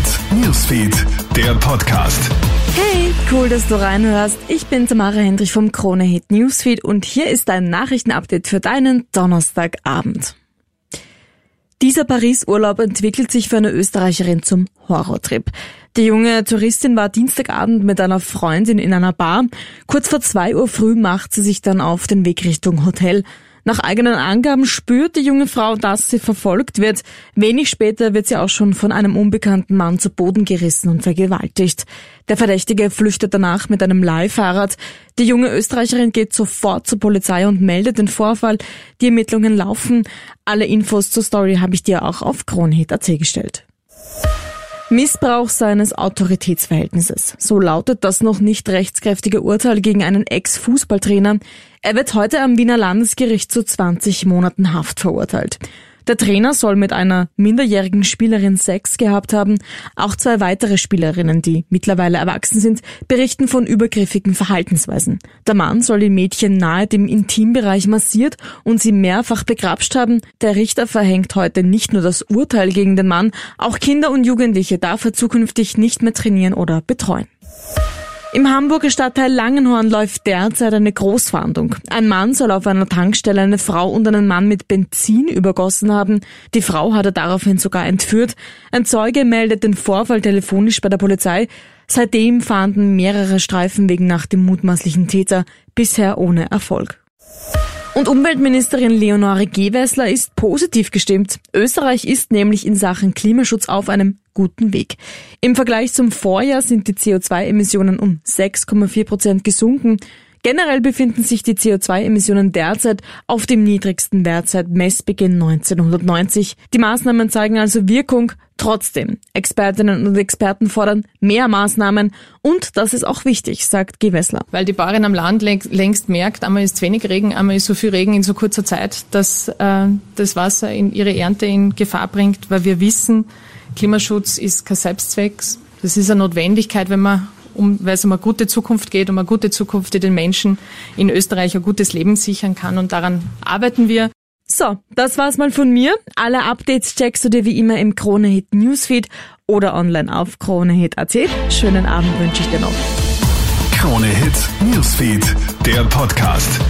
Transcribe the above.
Hit Newsfeed, der Podcast. Hey, cool, dass du reinhörst. Ich bin Tamara Hendrich vom Krone Hit Newsfeed und hier ist dein Nachrichtenupdate für deinen Donnerstagabend. Dieser Paris-Urlaub entwickelt sich für eine Österreicherin zum Horrortrip. Die junge Touristin war Dienstagabend mit einer Freundin in einer Bar. Kurz vor zwei Uhr früh macht sie sich dann auf den Weg Richtung Hotel. Nach eigenen Angaben spürt die junge Frau, dass sie verfolgt wird. Wenig später wird sie auch schon von einem unbekannten Mann zu Boden gerissen und vergewaltigt. Der Verdächtige flüchtet danach mit einem Leihfahrrad. Die junge Österreicherin geht sofort zur Polizei und meldet den Vorfall. Die Ermittlungen laufen. Alle Infos zur Story habe ich dir auch auf kronhit.at gestellt. Missbrauch seines Autoritätsverhältnisses. So lautet das noch nicht rechtskräftige Urteil gegen einen Ex-Fußballtrainer. Er wird heute am Wiener Landesgericht zu 20 Monaten Haft verurteilt. Der Trainer soll mit einer minderjährigen Spielerin Sex gehabt haben. Auch zwei weitere Spielerinnen, die mittlerweile erwachsen sind, berichten von übergriffigen Verhaltensweisen. Der Mann soll die Mädchen nahe dem Intimbereich massiert und sie mehrfach begrapscht haben. Der Richter verhängt heute nicht nur das Urteil gegen den Mann, auch Kinder und Jugendliche darf er zukünftig nicht mehr trainieren oder betreuen. Im Hamburger Stadtteil Langenhorn läuft derzeit eine Großfahndung. Ein Mann soll auf einer Tankstelle eine Frau und einen Mann mit Benzin übergossen haben. Die Frau hat er daraufhin sogar entführt. Ein Zeuge meldet den Vorfall telefonisch bei der Polizei. Seitdem fahnden mehrere Streifen wegen nach dem mutmaßlichen Täter, bisher ohne Erfolg. Und Umweltministerin Leonore Gewessler ist positiv gestimmt. Österreich ist nämlich in Sachen Klimaschutz auf einem guten Weg. Im Vergleich zum Vorjahr sind die CO2-Emissionen um 6,4 Prozent gesunken. Generell befinden sich die CO2-Emissionen derzeit auf dem niedrigsten Wert seit Messbeginn 1990. Die Maßnahmen zeigen also Wirkung. Trotzdem, Expertinnen und Experten fordern mehr Maßnahmen und das ist auch wichtig, sagt Gewessler. Weil die Bauern am Land längst merkt, einmal ist wenig Regen, einmal ist so viel Regen in so kurzer Zeit, dass äh, das Wasser in ihre Ernte in Gefahr bringt, weil wir wissen, Klimaschutz ist kein Selbstzweck. Das ist eine Notwendigkeit, wenn man um, weil es um eine gute Zukunft geht, um eine gute Zukunft, die den Menschen in Österreich ein gutes Leben sichern kann. Und daran arbeiten wir. So, das war's mal von mir. Alle Updates checkst du dir wie immer im Kronehit Newsfeed oder online auf kronehit.at. Schönen Abend wünsche ich dir noch. Kronehit Newsfeed, der Podcast.